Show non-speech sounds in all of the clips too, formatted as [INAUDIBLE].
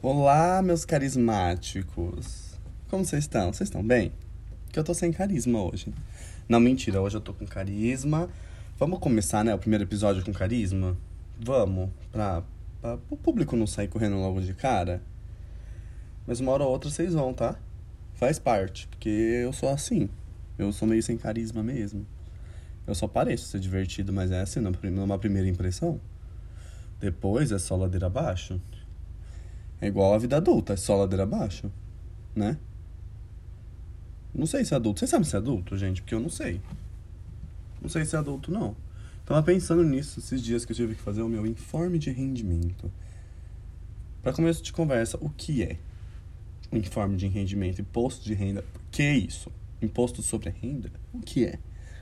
Olá, meus carismáticos. Como vocês estão? Vocês estão bem? Porque eu tô sem carisma hoje. Não, mentira, hoje eu tô com carisma. Vamos começar, né, o primeiro episódio com carisma? Vamos, pra, pra o público não sair correndo logo de cara. Mas uma hora ou outra vocês vão, tá? Faz parte, porque eu sou assim. Eu sou meio sem carisma mesmo. Eu só pareço ser divertido, mas é assim, numa primeira impressão. Depois é só ladeira abaixo. É igual a vida adulta, é só ladeira abaixo, né? Não sei se é adulto. Vocês sabem se é adulto, gente? Porque eu não sei. Não sei se é adulto, não. Tava pensando nisso esses dias que eu tive que fazer o meu informe de rendimento. Para começo de conversa, o que é o informe de rendimento? Imposto de renda. O que isso? Imposto sobre a renda? O que é?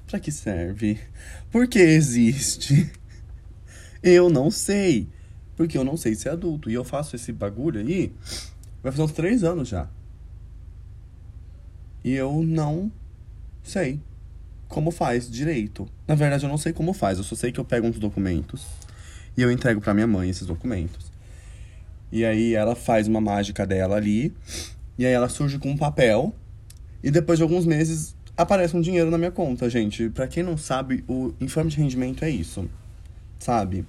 Para que serve? Por que existe? Eu não sei. Porque eu não sei se é adulto. E eu faço esse bagulho aí. Vai fazer uns três anos já. E eu não sei como faz direito. Na verdade, eu não sei como faz. Eu só sei que eu pego uns documentos e eu entrego para minha mãe esses documentos. E aí ela faz uma mágica dela ali. E aí ela surge com um papel. E depois de alguns meses aparece um dinheiro na minha conta, gente. Para quem não sabe, o informe de rendimento é isso. Sabe?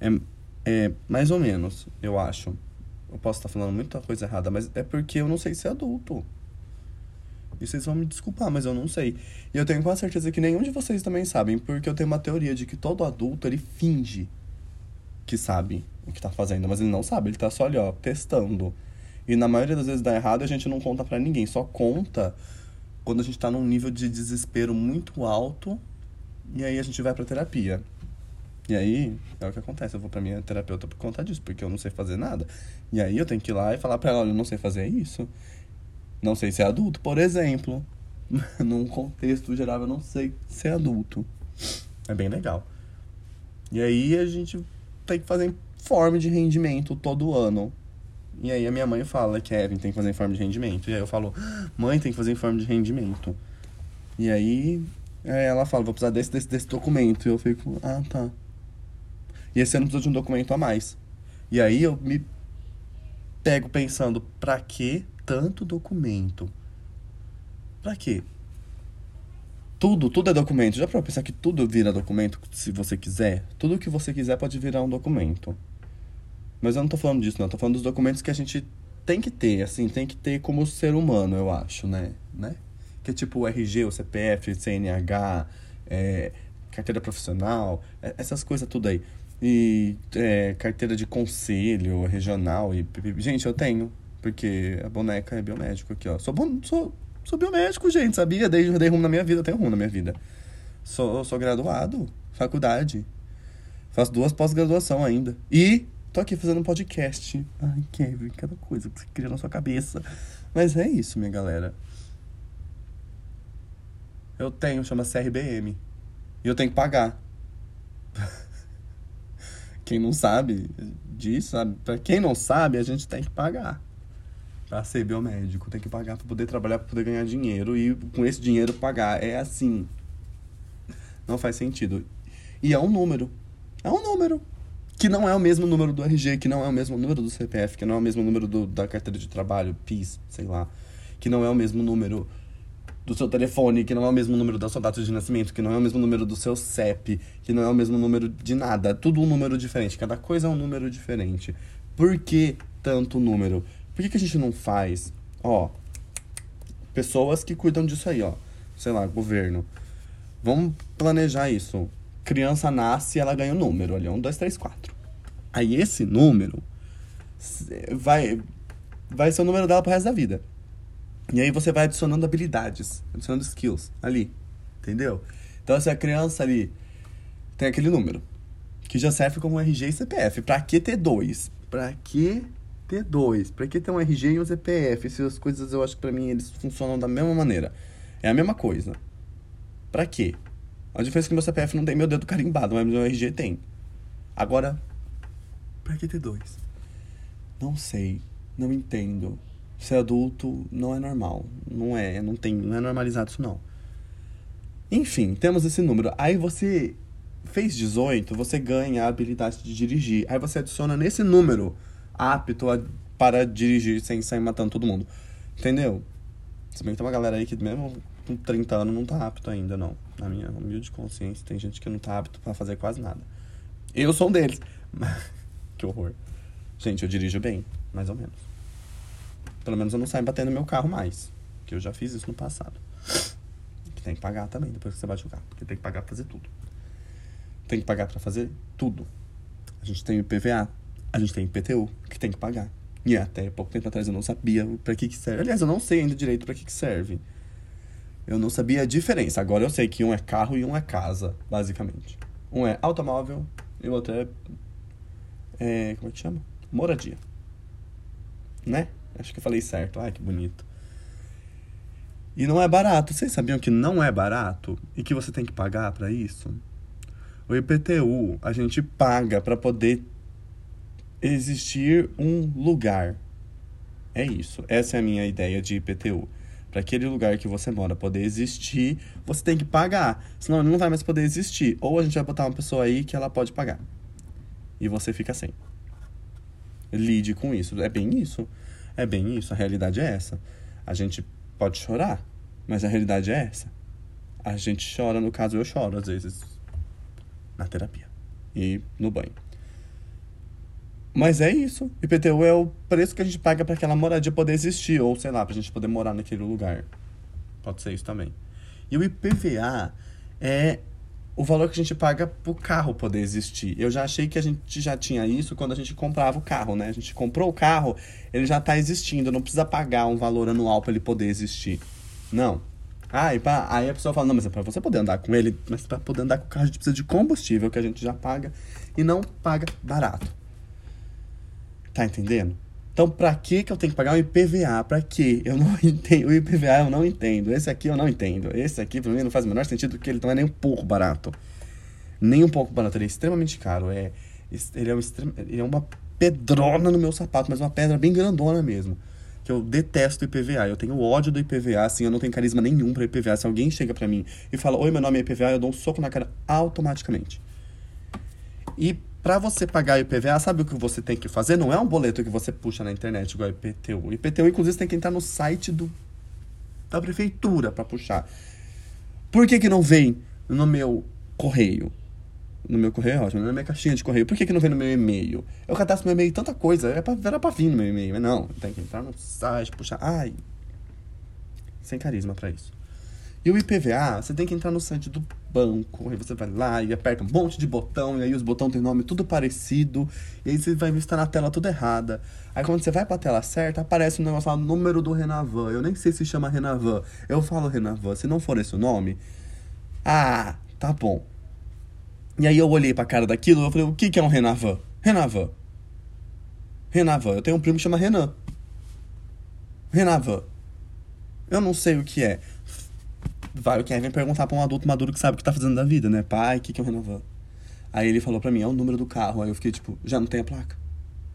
É, é mais ou menos, eu acho. Eu posso estar falando muita coisa errada, mas é porque eu não sei ser adulto. E vocês vão me desculpar, mas eu não sei. E eu tenho quase certeza que nenhum de vocês também sabem, porque eu tenho uma teoria de que todo adulto ele finge que sabe o que tá fazendo, mas ele não sabe, ele tá só ali, ó, testando. E na maioria das vezes dá errado a gente não conta para ninguém, só conta quando a gente tá num nível de desespero muito alto e aí a gente vai pra terapia. E aí, é o que acontece. Eu vou pra minha terapeuta por conta disso, porque eu não sei fazer nada. E aí eu tenho que ir lá e falar pra ela, olha, eu não sei fazer isso. Não sei ser adulto, por exemplo. [LAUGHS] Num contexto geral, eu não sei ser adulto. É bem legal. E aí a gente tem que fazer informe de rendimento todo ano. E aí a minha mãe fala, Kevin, tem que fazer informe de rendimento. E aí eu falo, mãe, tem que fazer informe de rendimento. E aí, aí ela fala, vou precisar desse, desse, desse documento. E eu fico, ah, tá. E esse ano precisa de um documento a mais. E aí eu me pego pensando, pra que tanto documento? Pra quê? Tudo, tudo é documento. Já para pensar que tudo vira documento se você quiser? Tudo que você quiser pode virar um documento. Mas eu não tô falando disso, não. Eu tô falando dos documentos que a gente tem que ter, assim, tem que ter como ser humano, eu acho, né? né? Que é tipo o RG, o CPF, CNH, é, carteira profissional, é, essas coisas tudo aí. E é, carteira de conselho regional. e Gente, eu tenho. Porque a boneca é biomédico aqui, ó. Sou, sou, sou biomédico, gente, sabia? Dei, dei rumo na minha vida, tenho rumo na minha vida. Sou, sou graduado, faculdade. Faço duas pós-graduação ainda. E tô aqui fazendo um podcast. Ai, Kevin, cada coisa que você cria na sua cabeça. Mas é isso, minha galera. Eu tenho, chama CRBM. E eu tenho que pagar. [LAUGHS] Quem não sabe disso, sabe? Pra quem não sabe, a gente tem que pagar. Pra ser biomédico, tem que pagar pra poder trabalhar, pra poder ganhar dinheiro e com esse dinheiro pagar. É assim. Não faz sentido. E é um número. É um número. Que não é o mesmo número do RG, que não é o mesmo número do CPF, que não é o mesmo número do, da carteira de trabalho, PIS, sei lá. Que não é o mesmo número do seu telefone, que não é o mesmo número da sua data de nascimento, que não é o mesmo número do seu CEP, que não é o mesmo número de nada. É tudo um número diferente. Cada coisa é um número diferente. Por que tanto número? Por que, que a gente não faz? Ó, pessoas que cuidam disso aí, ó. Sei lá, governo. Vamos planejar isso. Criança nasce e ela ganha um número ali, um, dois, três, quatro. Aí esse número vai, vai ser o número dela pro resto da vida. E aí você vai adicionando habilidades, adicionando skills ali, entendeu? Então, se a criança ali tem aquele número, que já serve como RG e CPF. Pra que ter dois? Pra que ter dois? Pra que ter um RG e um CPF? Essas coisas eu acho que pra mim eles funcionam da mesma maneira. É a mesma coisa. Pra quê? A diferença é que meu CPF não tem meu dedo carimbado, mas meu RG tem. Agora, pra que ter dois? Não sei. Não entendo ser adulto não é normal. Não é, não tem, não é normalizado isso não. Enfim, temos esse número. Aí você fez 18, você ganha a habilidade de dirigir. Aí você adiciona nesse número apto a para dirigir sem sair matando todo mundo. Entendeu? Se bem que tem uma galera aí que mesmo com 30 anos não tá apto ainda, não. Na minha humilde consciência, tem gente que não tá apto para fazer quase nada. Eu sou um deles. [LAUGHS] que horror. Gente, eu dirijo bem, mais ou menos. Pelo menos eu não saio batendo meu carro mais. Que eu já fiz isso no passado. Que tem que pagar também depois que você bate o carro. Porque tem que pagar pra fazer tudo. Tem que pagar para fazer tudo. A gente tem o IPVA, a gente tem o IPTU, que tem que pagar. E até pouco tempo atrás eu não sabia para que, que serve. Aliás, eu não sei ainda direito para que, que serve. Eu não sabia a diferença. Agora eu sei que um é carro e um é casa, basicamente. Um é automóvel e o outro é. é como é que chama? Moradia. Né? Acho que eu falei certo. Ai, que bonito. E não é barato. Vocês sabiam que não é barato? E que você tem que pagar para isso? O IPTU a gente paga para poder existir um lugar. É isso. Essa é a minha ideia de IPTU. Para aquele lugar que você mora poder existir, você tem que pagar. Senão ele não vai mais poder existir. Ou a gente vai botar uma pessoa aí que ela pode pagar. E você fica sem. Lide com isso. É bem isso. É bem isso. A realidade é essa. A gente pode chorar, mas a realidade é essa. A gente chora, no caso eu choro às vezes na terapia e no banho. Mas é isso. IPTU é o preço que a gente paga para aquela moradia poder existir, ou sei lá, para a gente poder morar naquele lugar. Pode ser isso também. E o IPVA é o valor que a gente paga pro carro poder existir. Eu já achei que a gente já tinha isso quando a gente comprava o carro, né? A gente comprou o carro, ele já está existindo, não precisa pagar um valor anual para ele poder existir. Não. Ah, pá, aí a pessoa fala, não, mas é pra você poder andar com ele, mas pra poder andar com o carro a gente precisa de combustível, que a gente já paga, e não paga barato. Tá entendendo? Então, pra que que eu tenho que pagar um IPVA? Pra quê? Eu não [LAUGHS] entendo. O IPVA eu não entendo. Esse aqui eu não entendo. Esse aqui, pra mim, não faz o menor sentido, porque ele não é nem um pouco barato. Nem um pouco barato. Ele é extremamente caro. É, ele, é um ele é uma pedrona no meu sapato, mas uma pedra bem grandona mesmo que eu detesto IPVA. Eu tenho ódio do IPVA, assim, eu não tenho carisma nenhum para IPVA. Se alguém chega para mim e fala, oi, meu nome é IPVA, eu dou um soco na cara automaticamente. E para você pagar IPVA, sabe o que você tem que fazer? Não é um boleto que você puxa na internet igual IPTU. IPTU, inclusive, tem que entrar no site do, da prefeitura para puxar. Por que, que não vem no meu correio? no meu correio é ótimo, na minha caixinha de correio. Por que, que não vem no meu e-mail? Eu cadastro meu e-mail tanta coisa, era pra, era pra vir no meu e-mail, mas não, tem que entrar no site, puxar. Ai, sem carisma para isso. E o IPVA, você tem que entrar no site do banco, aí você vai lá e aperta um monte de botão, e aí os botões têm nome tudo parecido, e aí você vai ver se tá na tela tudo errada. Aí quando você vai pra tela certa, aparece um negócio lá, número do Renavan. Eu nem sei se chama Renavan. Eu falo Renavan, se não for esse o nome, ah, tá bom. E aí eu olhei pra cara daquilo e falei, o que, que é um Renavan? Renavan. Renavan. Eu tenho um primo que chama Renan. Renavan. Eu não sei o que é. Vai o Kevin perguntar pra um adulto maduro que sabe o que tá fazendo da vida, né? Pai, o que, que um Renavan? Aí ele falou pra mim, é o número do carro. Aí eu fiquei tipo, já não tem a placa?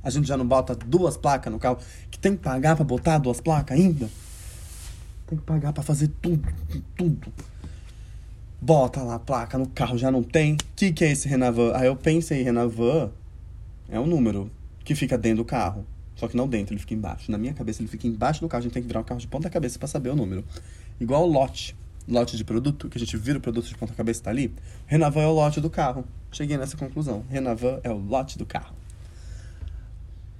A gente já não bota duas placas no carro? Que tem que pagar pra botar duas placas ainda? Tem que pagar pra fazer tudo, tudo bota lá a placa no carro, já não tem. O que, que é esse Renavan? Aí eu pensei, Renavan é um número que fica dentro do carro. Só que não dentro, ele fica embaixo. Na minha cabeça, ele fica embaixo do carro. A gente tem que virar o carro de ponta cabeça para saber o número. Igual o lote. Lote de produto, que a gente vira o produto de ponta cabeça tá ali. Renavan é o lote do carro. Cheguei nessa conclusão. Renavan é o lote do carro.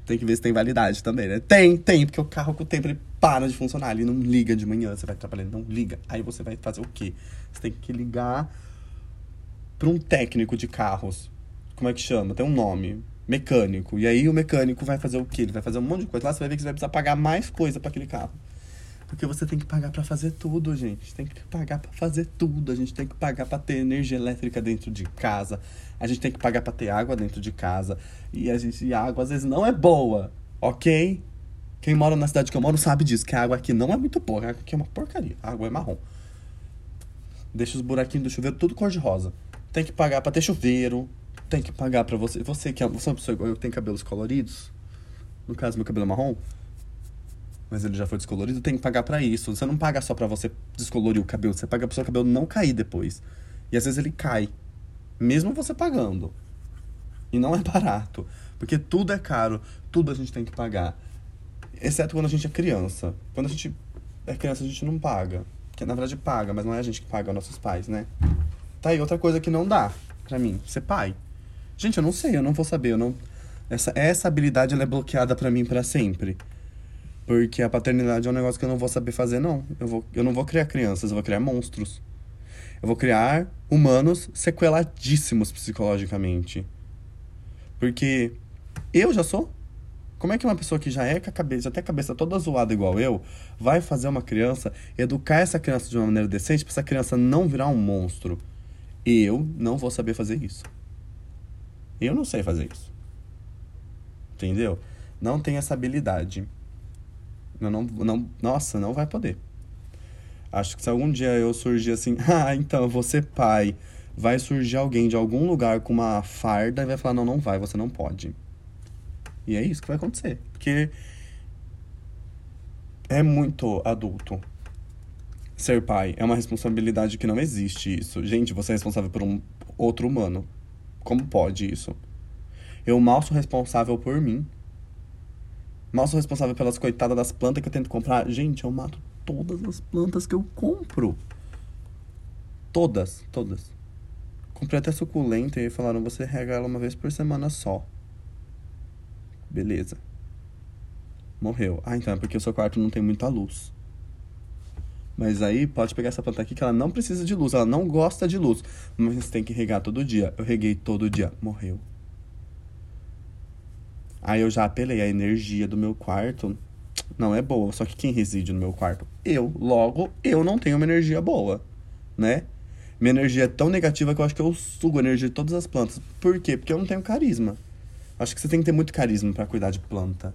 Tem que ver se tem validade também, né? Tem, tem, porque o carro com o tempo ele para de funcionar, ele não liga de manhã, você vai trabalhando, não liga. Aí você vai fazer o quê? Você tem que ligar para um técnico de carros. Como é que chama? Tem um nome. Mecânico. E aí o mecânico vai fazer o quê? Ele vai fazer um monte de coisa. Lá você vai ver que você vai precisar pagar mais coisa para aquele carro. Porque você tem que pagar para fazer tudo, gente. Tem que pagar para fazer tudo. A gente tem que pagar para ter energia elétrica dentro de casa. A gente tem que pagar para ter água dentro de casa. E a gente e a água às vezes não é boa, ok? Quem mora na cidade que eu moro sabe disso, que a água aqui não é muito boa. A água aqui é uma porcaria. A água é marrom. Deixa os buraquinhos do chuveiro tudo cor de rosa. Tem que pagar para ter chuveiro. Tem que pagar para você. Você que é uma pessoa igual eu tem cabelos coloridos. No caso, meu cabelo é marrom mas ele já foi descolorido, tem que pagar para isso. Você não paga só para você descolorir o cabelo, você paga pro seu cabelo não cair depois. E às vezes ele cai, mesmo você pagando. E não é barato, porque tudo é caro, tudo a gente tem que pagar. Exceto quando a gente é criança. Quando a gente é criança, a gente não paga. Que na verdade paga, mas não é a gente que paga, é nossos pais, né? Tá aí outra coisa que não dá pra mim, ser pai. Gente, eu não sei, eu não vou saber, eu não... Essa, essa habilidade, ela é bloqueada pra mim pra sempre. Porque a paternidade é um negócio que eu não vou saber fazer, não. Eu, vou, eu não vou criar crianças, eu vou criar monstros. Eu vou criar humanos sequeladíssimos psicologicamente. Porque eu já sou. Como é que uma pessoa que já é com a cabeça, já tem a cabeça toda zoada igual eu, vai fazer uma criança, educar essa criança de uma maneira decente para essa criança não virar um monstro? Eu não vou saber fazer isso. Eu não sei fazer isso. Entendeu? Não tem essa habilidade. Eu não, não, nossa, não vai poder. Acho que se algum dia eu surgir assim, [LAUGHS] ah, então ser pai, vai surgir alguém de algum lugar com uma farda e vai falar: não, não vai, você não pode. E é isso que vai acontecer. Porque é muito adulto ser pai. É uma responsabilidade que não existe isso. Gente, você é responsável por um outro humano. Como pode isso? Eu mal sou responsável por mim. Mal sou responsável pelas coitadas das plantas que eu tento comprar. Gente, eu mato todas as plantas que eu compro. Todas, todas. Comprei até suculenta e falaram, você rega ela uma vez por semana só. Beleza. Morreu. Ah, então é porque o seu quarto não tem muita luz. Mas aí pode pegar essa planta aqui que ela não precisa de luz, ela não gosta de luz. Mas você tem que regar todo dia. Eu reguei todo dia. Morreu. Aí eu já apelei a energia do meu quarto. Não é boa. Só que quem reside no meu quarto? Eu. Logo, eu não tenho uma energia boa. Né? Minha energia é tão negativa que eu acho que eu sugo a energia de todas as plantas. Por quê? Porque eu não tenho carisma. Acho que você tem que ter muito carisma para cuidar de planta.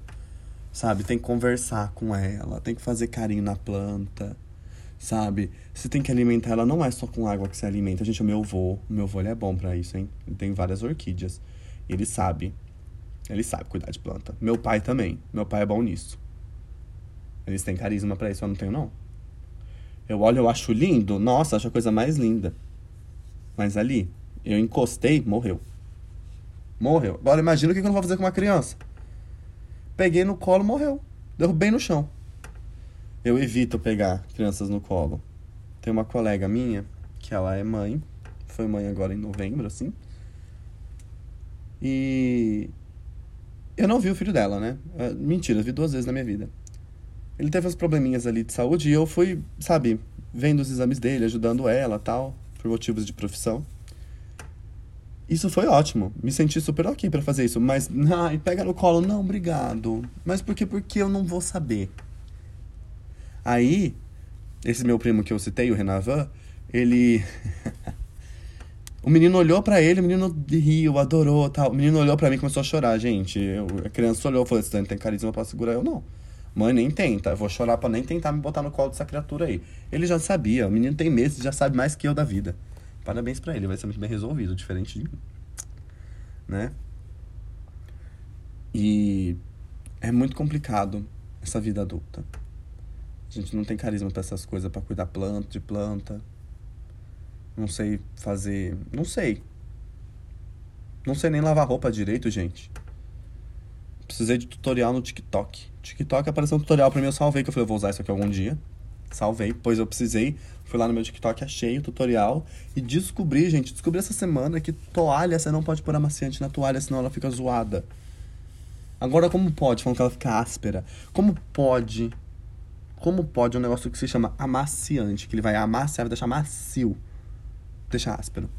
Sabe? Tem que conversar com ela, tem que fazer carinho na planta. Sabe? Você tem que alimentar ela, não é só com água que você alimenta. Gente, o meu avô, o meu avô ele é bom para isso, hein? Ele tem várias orquídeas. Ele sabe. Ele sabe cuidar de planta. Meu pai também. Meu pai é bom nisso. Eles têm carisma para isso, eu não tenho, não. Eu olho, eu acho lindo. Nossa, acho a coisa mais linda. Mas ali, eu encostei, morreu. Morreu. Agora imagina o que eu não vou fazer com uma criança. Peguei no colo, morreu. Derrubei no chão. Eu evito pegar crianças no colo. Tem uma colega minha, que ela é mãe. Foi mãe agora em novembro, assim. E eu não vi o filho dela, né? Mentira, vi duas vezes na minha vida. Ele teve uns probleminhas ali de saúde e eu fui, sabe, vendo os exames dele, ajudando ela tal, por motivos de profissão. Isso foi ótimo. Me senti super ok para fazer isso. Mas, [LAUGHS] ai, pega no colo. Não, obrigado. Mas por quê? Porque eu não vou saber. Aí, esse meu primo que eu citei, o Renavan, ele. [LAUGHS] o menino olhou para ele, o menino riu, adorou tal. O menino olhou para mim e começou a chorar, gente. Eu, a criança olhou e falou: Você tem carisma pra segurar? Eu não. Mãe, nem tenta. Eu vou chorar pra nem tentar me botar no colo dessa criatura aí. Ele já sabia. O menino tem meses, já sabe mais que eu da vida. Parabéns para ele, vai ser muito bem resolvido, diferente de mim. Né? E é muito complicado essa vida adulta. A gente não tem carisma para essas coisas, para cuidar planta, de planta. Não sei fazer, não sei. Não sei nem lavar roupa direito, gente. Precisei de tutorial no TikTok. TikTok apareceu um tutorial para mim, eu salvei que eu falei, eu vou usar isso aqui algum dia. Salvei, pois eu precisei Fui lá no meu TikTok, achei o tutorial e descobri, gente, descobri essa semana que toalha você não pode pôr amaciante na toalha, senão ela fica zoada. Agora, como pode? Falando que ela fica áspera. Como pode? Como pode um negócio que se chama amaciante, que ele vai amaciar, vai deixar macio, deixar áspero?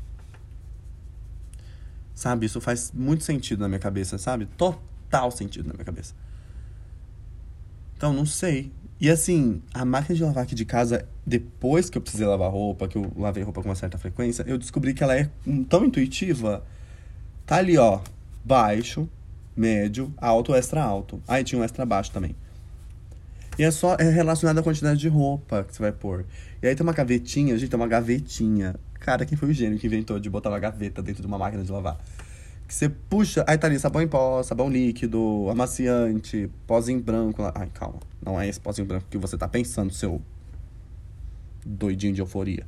Sabe? Isso faz muito sentido na minha cabeça, sabe? Total sentido na minha cabeça. Então, não sei. E assim, a máquina de lavar aqui de casa, depois que eu precisei lavar roupa, que eu lavei roupa com uma certa frequência, eu descobri que ela é tão intuitiva. Tá ali, ó, baixo, médio, alto, extra alto. Aí tinha um extra baixo também. E é só é relacionado à quantidade de roupa que você vai pôr. E aí tem uma gavetinha, gente, tem uma gavetinha. Cara, quem foi o gênio que inventou de botar uma gaveta dentro de uma máquina de lavar? Que você puxa, aí tá ali sabão em pó, sabão líquido, amaciante, pozinho branco. Ai, calma. Não é esse pozinho branco que você tá pensando, seu doidinho de euforia.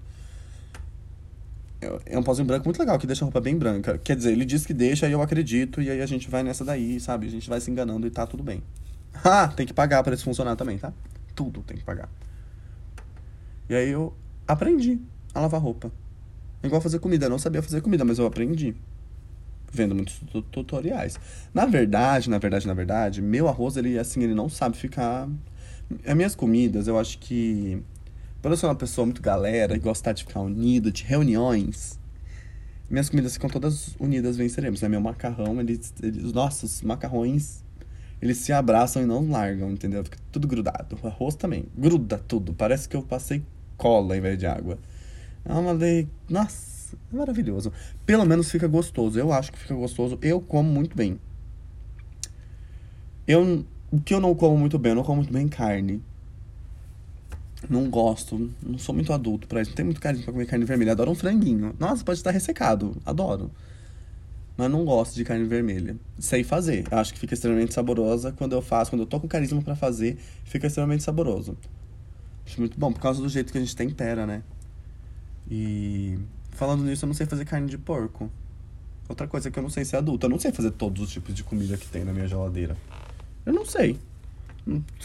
É, é um pozinho branco muito legal, que deixa a roupa bem branca. Quer dizer, ele diz que deixa, e eu acredito, e aí a gente vai nessa daí, sabe? A gente vai se enganando e tá tudo bem. [LAUGHS] Ah, tem que pagar para isso funcionar também, tá? Tudo tem que pagar. E aí eu aprendi a lavar roupa. É igual fazer comida. Eu não sabia fazer comida, mas eu aprendi. Vendo muitos tutoriais. Na verdade, na verdade, na verdade, meu arroz, ele assim, ele não sabe ficar. As minhas comidas, eu acho que. Por eu ser uma pessoa muito galera e gostar de ficar unido, de reuniões, minhas comidas ficam todas unidas, venceremos. Né? Meu macarrão, eles, eles, os nossos macarrões, eles se abraçam e não largam, entendeu? Fica tudo grudado. O arroz também, gruda tudo. Parece que eu passei cola em vez de água. É uma lei. Nossa, é maravilhoso. Pelo menos fica gostoso. Eu acho que fica gostoso. Eu como muito bem. Eu. O que eu não como muito bem, eu não como muito bem carne. Não gosto, não sou muito adulto pra isso. Não tenho muito carinho pra comer carne vermelha. Adoro um franguinho. Nossa, pode estar ressecado. Adoro. Mas não gosto de carne vermelha. Sei fazer. Acho que fica extremamente saborosa quando eu faço. Quando eu tô com carisma para fazer, fica extremamente saboroso. Acho muito bom, por causa do jeito que a gente tempera, né? E falando nisso, eu não sei fazer carne de porco. Outra coisa que eu não sei ser adulto. Eu não sei fazer todos os tipos de comida que tem na minha geladeira. Eu não sei.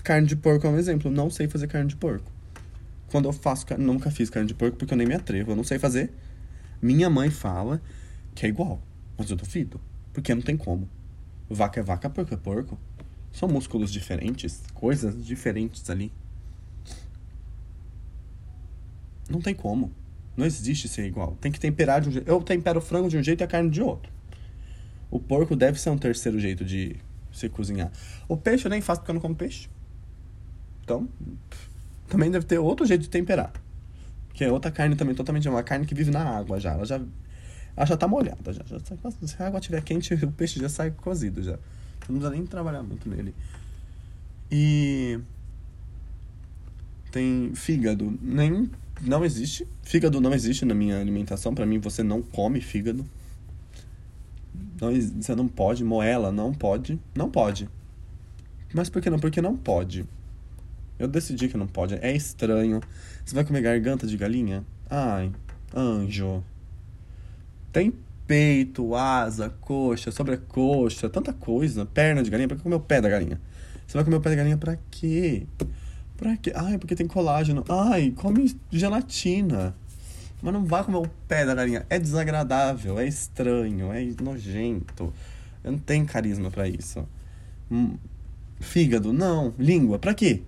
Carne de porco é um exemplo. Eu não sei fazer carne de porco. Quando eu faço. Nunca fiz carne de porco porque eu nem me atrevo. Eu não sei fazer. Minha mãe fala que é igual. Mas eu duvido. Porque não tem como. Vaca é vaca, porco é porco. São músculos diferentes. Coisas diferentes ali. Não tem como. Não existe ser igual. Tem que temperar de um jeito. Eu tempero frango de um jeito e a carne de outro. O porco deve ser um terceiro jeito de se cozinhar. O peixe eu nem faço porque eu não como peixe. Então, também deve ter outro jeito de temperar. Que é outra carne também, totalmente. É uma carne que vive na água já. Ela já, ela já tá molhada. Já, já, se a água estiver quente, [LAUGHS] o peixe já sai cozido já. Não precisa nem trabalhar muito nele. E. Tem fígado. Nem não existe. Fígado não existe na minha alimentação. Para mim, você não come fígado. Não, você não pode. Moela, não pode. Não pode. Mas por que não? Porque não pode. Eu decidi que não pode. É estranho. Você vai comer garganta de galinha? Ai, anjo. Tem peito, asa, coxa, sobrecoxa, tanta coisa. Perna de galinha. Pra que comer o pé da galinha? Você vai comer o pé da galinha pra quê? Pra quê? Ai, porque tem colágeno. Ai, come gelatina. Mas não vá comer o pé da galinha. É desagradável, é estranho, é nojento. Eu não tenho carisma para isso. Hum, fígado, não. Língua, pra quê?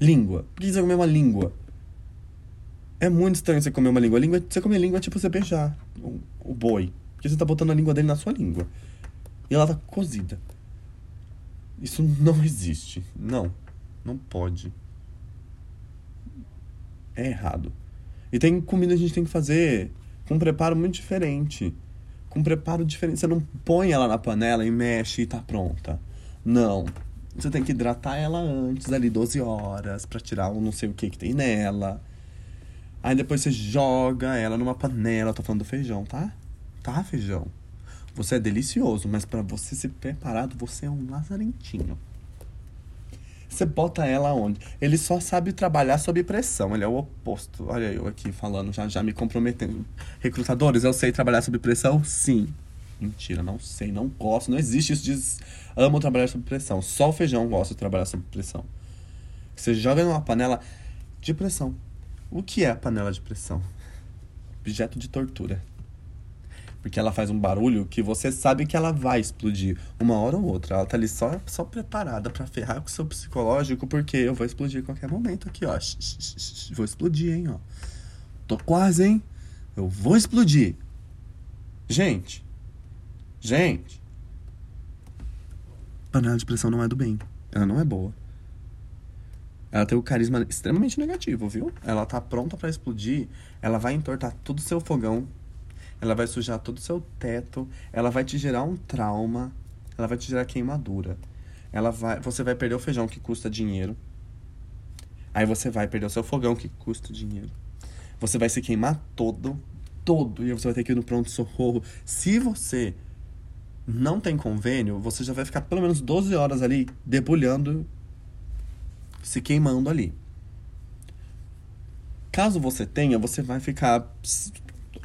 Língua. Por que você comer uma língua? É muito estranho você comer uma língua. língua você comer língua é tipo você beijar o, o boi. Porque você tá botando a língua dele na sua língua. E ela tá cozida. Isso não existe. Não. Não pode. É errado. E tem comida que a gente tem que fazer com um preparo muito diferente. Com um preparo diferente. Você não põe ela na panela e mexe e tá pronta. Não. Você tem que hidratar ela antes, ali 12 horas, para tirar o não sei o que que tem nela. Aí depois você joga ela numa panela. Eu tô falando do feijão, tá? Tá, feijão? Você é delicioso, mas para você ser preparado, você é um lazarentinho. Você bota ela onde? Ele só sabe trabalhar sob pressão. Ele é o oposto. Olha eu aqui falando, já, já me comprometendo. Recrutadores, eu sei trabalhar sob pressão? Sim. Mentira, não sei, não gosto. Não existe isso de amo trabalhar sob pressão. Só o feijão gosta de trabalhar sob pressão. Você joga numa panela de pressão. O que é a panela de pressão? Objeto de tortura. Porque ela faz um barulho que você sabe que ela vai explodir uma hora ou outra. Ela tá ali só, só preparada para ferrar com o seu psicológico, porque eu vou explodir a qualquer momento aqui, ó. Vou explodir, hein, ó. Tô quase, hein? Eu vou explodir. Gente. Gente. Panela de pressão não é do bem. Ela não é boa. Ela tem o carisma extremamente negativo, viu? Ela tá pronta para explodir. Ela vai entortar todo o seu fogão ela vai sujar todo o seu teto, ela vai te gerar um trauma, ela vai te gerar queimadura. Ela vai, você vai perder o feijão que custa dinheiro. Aí você vai perder o seu fogão que custa dinheiro. Você vai se queimar todo, todo, e você vai ter que ir no pronto socorro. Se você não tem convênio, você já vai ficar pelo menos 12 horas ali debulhando, se queimando ali. Caso você tenha, você vai ficar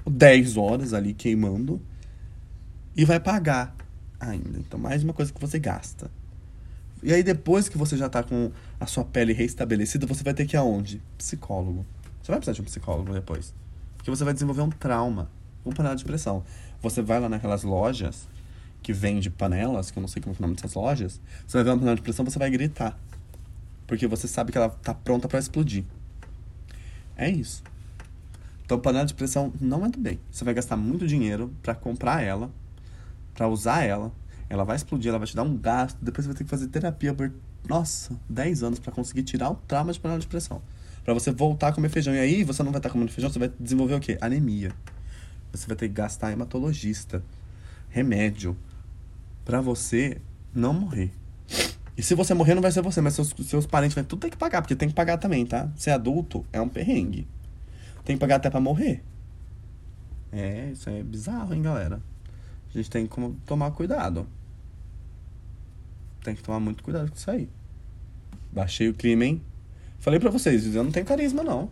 10 horas ali queimando e vai pagar ainda. Então, mais uma coisa que você gasta. E aí, depois que você já tá com a sua pele restabelecida, você vai ter que ir aonde? Psicólogo. Você vai precisar de um psicólogo depois. Porque você vai desenvolver um trauma, um panela de pressão. Você vai lá naquelas lojas que vende panelas, que eu não sei como é o nome dessas lojas, você vai ver uma panela de pressão, você vai gritar. Porque você sabe que ela tá pronta para explodir. É isso. Então, panela de pressão não é do bem. Você vai gastar muito dinheiro para comprar ela, para usar ela. Ela vai explodir, ela vai te dar um gasto. Depois você vai ter que fazer terapia por, nossa, 10 anos para conseguir tirar o trauma de panela de pressão. Para você voltar a comer feijão. E aí você não vai estar comendo feijão, você vai desenvolver o quê? Anemia. Você vai ter que gastar hematologista, remédio, para você não morrer. E se você morrer, não vai ser você, mas seus, seus parentes vão tudo ter que pagar, porque tem que pagar também, tá? Ser adulto é um perrengue. Tem que pagar até pra morrer. É, isso é bizarro, hein, galera? A gente tem que tomar cuidado. Tem que tomar muito cuidado com isso aí. Baixei o crime, hein? Falei pra vocês, eu não tenho carisma, não.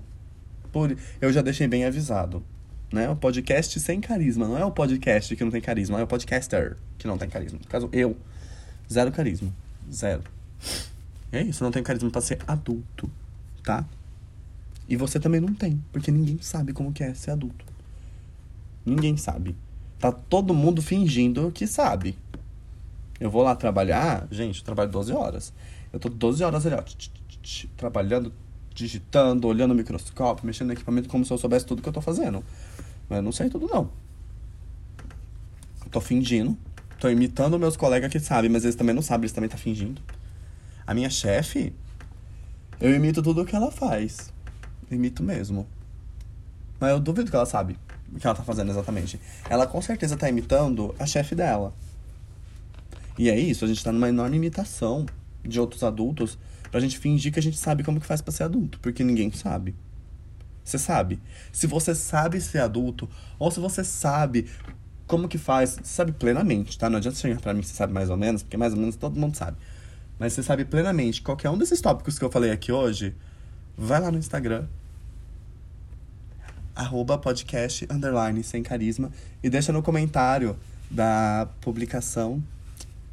Por... Eu já deixei bem avisado. Né? O podcast sem carisma. Não é o podcast que não tem carisma, é o podcaster que não tem carisma. No caso, eu. Zero carisma. Zero. É isso, não tenho carisma para ser adulto, tá? E você também não tem, porque ninguém sabe como que é ser adulto. Ninguém sabe. Tá todo mundo fingindo que sabe. Eu vou lá trabalhar, gente, eu trabalho 12 horas. Eu tô 12 horas ali, ó, trabalhando, digitando, olhando o microscópio, mexendo no equipamento como se eu soubesse tudo que eu tô fazendo. Mas eu não sei tudo, não. Eu tô fingindo Tô imitando meus colegas que sabem, mas eles também não sabem, eles também tá fingindo. A minha chefe, eu imito tudo o que ela faz. Imito mesmo. Mas eu duvido que ela sabe o que ela tá fazendo exatamente. Ela com certeza tá imitando a chefe dela. E é isso, a gente tá numa enorme imitação de outros adultos pra gente fingir que a gente sabe como que faz pra ser adulto, porque ninguém sabe. Você sabe. Se você sabe ser adulto, ou se você sabe como que faz, você sabe plenamente, tá? Não adianta chegar pra mim que você sabe mais ou menos, porque mais ou menos todo mundo sabe. Mas você sabe plenamente qualquer um desses tópicos que eu falei aqui hoje, vai lá no Instagram, arroba podcast, underline, sem carisma, e deixa no comentário da publicação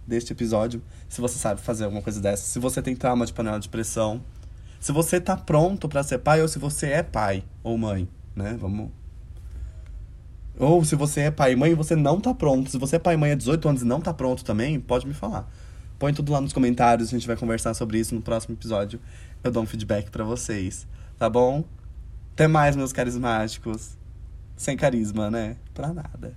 deste episódio se você sabe fazer alguma coisa dessa, se você tem trauma de panela de pressão, se você tá pronto para ser pai ou se você é pai ou mãe, né? Vamos ou se você é pai e mãe e você não tá pronto. Se você é pai e mãe há 18 anos e não tá pronto também, pode me falar. Põe tudo lá nos comentários, a gente vai conversar sobre isso no próximo episódio. Eu dou um feedback para vocês, tá bom? Até mais, meus carismáticos. Sem carisma, né? Pra nada.